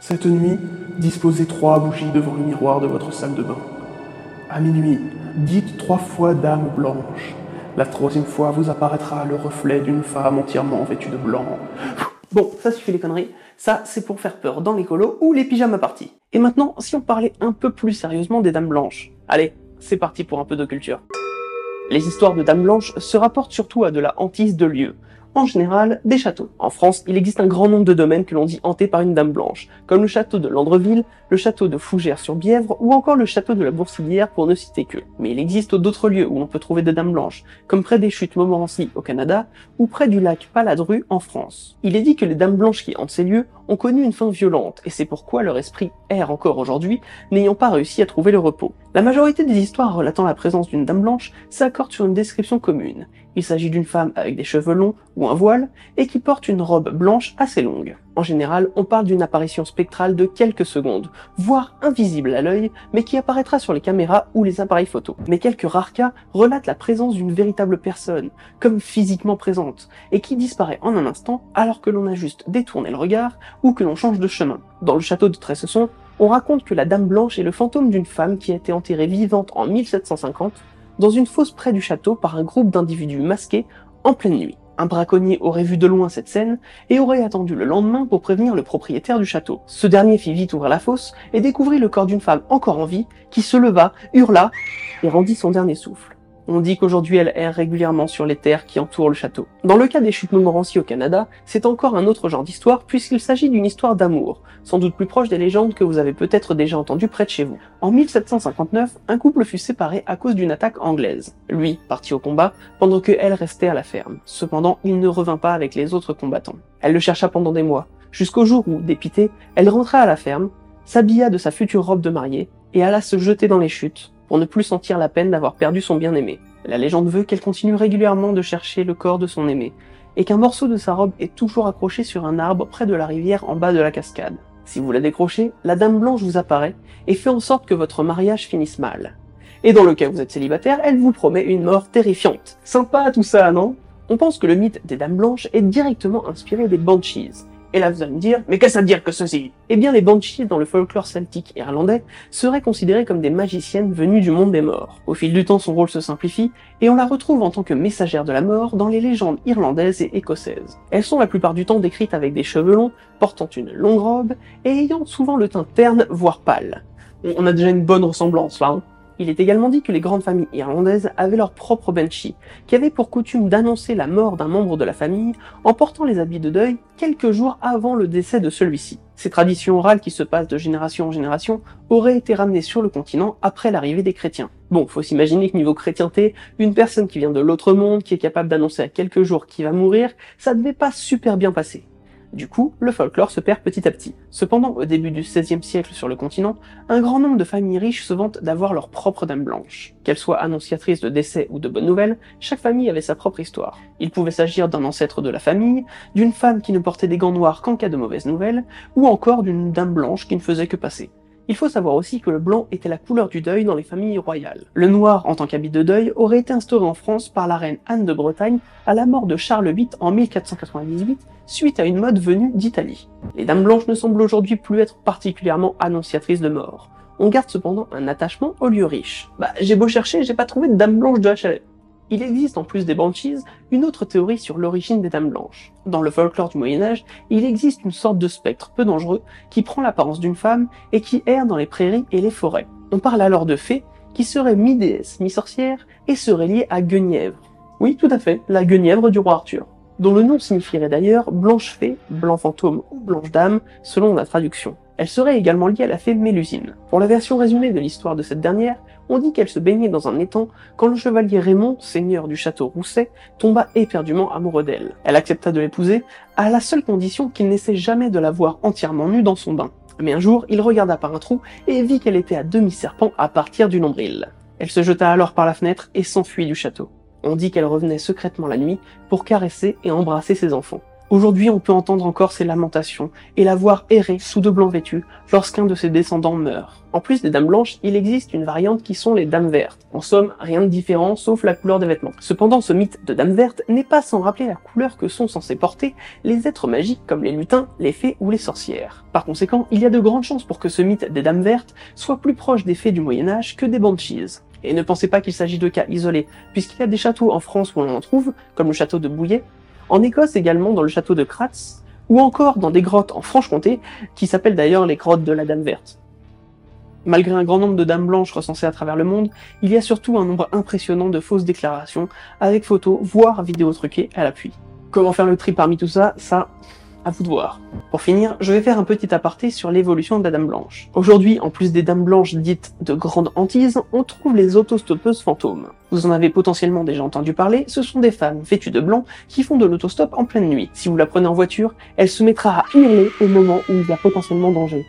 Cette nuit, disposez trois bougies devant le miroir de votre salle de bain. À minuit, dites trois fois Dame Blanche. La troisième fois vous apparaîtra le reflet d'une femme entièrement vêtue de blanc. Bon, ça suffit les conneries. Ça, c'est pour faire peur dans les colos ou les pyjamas parties. Et maintenant, si on parlait un peu plus sérieusement des Dames Blanches. Allez, c'est parti pour un peu de culture. Les histoires de Dames Blanches se rapportent surtout à de la hantise de lieux, en général des châteaux. En France, il existe un grand nombre de domaines que l'on dit hantés par une dame blanche, comme le château de Landreville, le château de Fougères-sur-Bièvre ou encore le château de la Boursillière pour ne citer que. Mais il existe d'autres lieux où l'on peut trouver des dames blanches, comme près des chutes Montmorency au Canada ou près du lac Paladru en France. Il est dit que les dames blanches qui hantent ces lieux ont connu une fin violente et c'est pourquoi leur esprit erre encore aujourd'hui, n'ayant pas réussi à trouver le repos. La majorité des histoires relatant la présence d'une dame blanche s'accordent sur une description commune. Il s'agit d'une femme avec des cheveux longs ou un voile et qui porte une robe blanche assez longue. En général, on parle d'une apparition spectrale de quelques secondes, voire invisible à l'œil, mais qui apparaîtra sur les caméras ou les appareils photo. Mais quelques rares cas relatent la présence d'une véritable personne, comme physiquement présente, et qui disparaît en un instant alors que l'on a juste détourné le regard ou que l'on change de chemin. Dans le château de Tressesson, on raconte que la Dame Blanche est le fantôme d'une femme qui a été enterrée vivante en 1750 dans une fosse près du château par un groupe d'individus masqués en pleine nuit. Un braconnier aurait vu de loin cette scène et aurait attendu le lendemain pour prévenir le propriétaire du château. Ce dernier fit vite ouvrir la fosse et découvrit le corps d'une femme encore en vie qui se leva, hurla et rendit son dernier souffle. On dit qu'aujourd'hui elle erre régulièrement sur les terres qui entourent le château. Dans le cas des chutes Montmorency au Canada, c'est encore un autre genre d'histoire puisqu'il s'agit d'une histoire d'amour, sans doute plus proche des légendes que vous avez peut-être déjà entendues près de chez vous. En 1759, un couple fut séparé à cause d'une attaque anglaise. Lui partit au combat, pendant que elle restait à la ferme. Cependant, il ne revint pas avec les autres combattants. Elle le chercha pendant des mois, jusqu'au jour où, dépitée, elle rentra à la ferme, s'habilla de sa future robe de mariée, et alla se jeter dans les chutes, pour ne plus sentir la peine d'avoir perdu son bien-aimé. La légende veut qu'elle continue régulièrement de chercher le corps de son aimé, et qu'un morceau de sa robe est toujours accroché sur un arbre près de la rivière en bas de la cascade. Si vous la décrochez, la dame blanche vous apparaît et fait en sorte que votre mariage finisse mal. Et dans le cas où vous êtes célibataire, elle vous promet une mort terrifiante. Sympa tout ça, non? On pense que le mythe des dames blanches est directement inspiré des banshees, et là, vous allez me dire, mais qu'est-ce à dire que ceci? Eh bien, les Banshees dans le folklore celtique irlandais seraient considérées comme des magiciennes venues du monde des morts. Au fil du temps, son rôle se simplifie, et on la retrouve en tant que messagère de la mort dans les légendes irlandaises et écossaises. Elles sont la plupart du temps décrites avec des cheveux longs, portant une longue robe, et ayant souvent le teint terne, voire pâle. On a déjà une bonne ressemblance là, hein il est également dit que les grandes familles irlandaises avaient leur propre banshee, qui avait pour coutume d'annoncer la mort d'un membre de la famille en portant les habits de deuil quelques jours avant le décès de celui-ci. Ces traditions orales qui se passent de génération en génération auraient été ramenées sur le continent après l'arrivée des chrétiens. Bon, faut s'imaginer que niveau chrétienté, une personne qui vient de l'autre monde, qui est capable d'annoncer à quelques jours qu'il va mourir, ça devait pas super bien passer. Du coup, le folklore se perd petit à petit. Cependant, au début du XVIe siècle sur le continent, un grand nombre de familles riches se vantent d'avoir leur propre dame blanche. Qu'elle soit annonciatrice de décès ou de bonnes nouvelles, chaque famille avait sa propre histoire. Il pouvait s'agir d'un ancêtre de la famille, d'une femme qui ne portait des gants noirs qu'en cas de mauvaises nouvelles, ou encore d'une dame blanche qui ne faisait que passer. Il faut savoir aussi que le blanc était la couleur du deuil dans les familles royales. Le noir, en tant qu'habit de deuil, aurait été instauré en France par la reine Anne de Bretagne à la mort de Charles VIII en 1498, suite à une mode venue d'Italie. Les dames blanches ne semblent aujourd'hui plus être particulièrement annonciatrices de mort. On garde cependant un attachement aux lieux riches. Bah, j'ai beau chercher, j'ai pas trouvé de dame blanche de HLM. Il existe en plus des banshees une autre théorie sur l'origine des dames blanches. Dans le folklore du Moyen Âge, il existe une sorte de spectre peu dangereux qui prend l'apparence d'une femme et qui erre dans les prairies et les forêts. On parle alors de fées qui seraient mi-déesse, mi-sorcière et seraient liées à Guenièvre. Oui, tout à fait, la Guenièvre du roi Arthur dont le nom signifierait d'ailleurs blanche fée, blanc fantôme ou blanche dame, selon la traduction. Elle serait également liée à la fée Mélusine. Pour la version résumée de l'histoire de cette dernière, on dit qu'elle se baignait dans un étang quand le chevalier Raymond, seigneur du château Rousset, tomba éperdument amoureux d'elle. Elle accepta de l'épouser, à la seule condition qu'il n'essaie jamais de la voir entièrement nue dans son bain. Mais un jour, il regarda par un trou et vit qu'elle était à demi-serpent à partir du nombril. Elle se jeta alors par la fenêtre et s'enfuit du château. On dit qu'elle revenait secrètement la nuit pour caresser et embrasser ses enfants. Aujourd'hui, on peut entendre encore ses lamentations et la voir errer sous de blancs vêtus lorsqu'un de ses descendants meurt. En plus des dames blanches, il existe une variante qui sont les dames vertes. En somme, rien de différent sauf la couleur des vêtements. Cependant, ce mythe de dame verte n'est pas sans rappeler la couleur que sont censés porter les êtres magiques comme les lutins, les fées ou les sorcières. Par conséquent, il y a de grandes chances pour que ce mythe des dames vertes soit plus proche des fées du Moyen Âge que des banshees. Et ne pensez pas qu'il s'agit de cas isolés, puisqu'il y a des châteaux en France où l'on en trouve, comme le château de Bouillet, en Écosse également dans le château de Kratz, ou encore dans des grottes en Franche-Comté, qui s'appellent d'ailleurs les grottes de la Dame Verte. Malgré un grand nombre de dames blanches recensées à travers le monde, il y a surtout un nombre impressionnant de fausses déclarations, avec photos, voire vidéos truquées à l'appui. Comment faire le tri parmi tout ça, ça, à vous de voir. Pour finir, je vais faire un petit aparté sur l'évolution de la Dame Blanche. Aujourd'hui, en plus des Dames Blanches dites de grande hantise, on trouve les autostoppeuses fantômes. Vous en avez potentiellement déjà entendu parler, ce sont des femmes vêtues de blanc qui font de l'autostop en pleine nuit. Si vous la prenez en voiture, elle se mettra à hurler au moment où il y a potentiellement danger.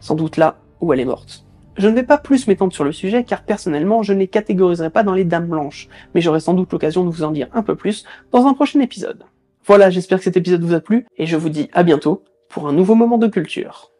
Sans doute là où elle est morte. Je ne vais pas plus m'étendre sur le sujet car personnellement je ne les catégoriserai pas dans les dames blanches, mais j'aurai sans doute l'occasion de vous en dire un peu plus dans un prochain épisode. Voilà, j'espère que cet épisode vous a plu, et je vous dis à bientôt pour un nouveau moment de culture.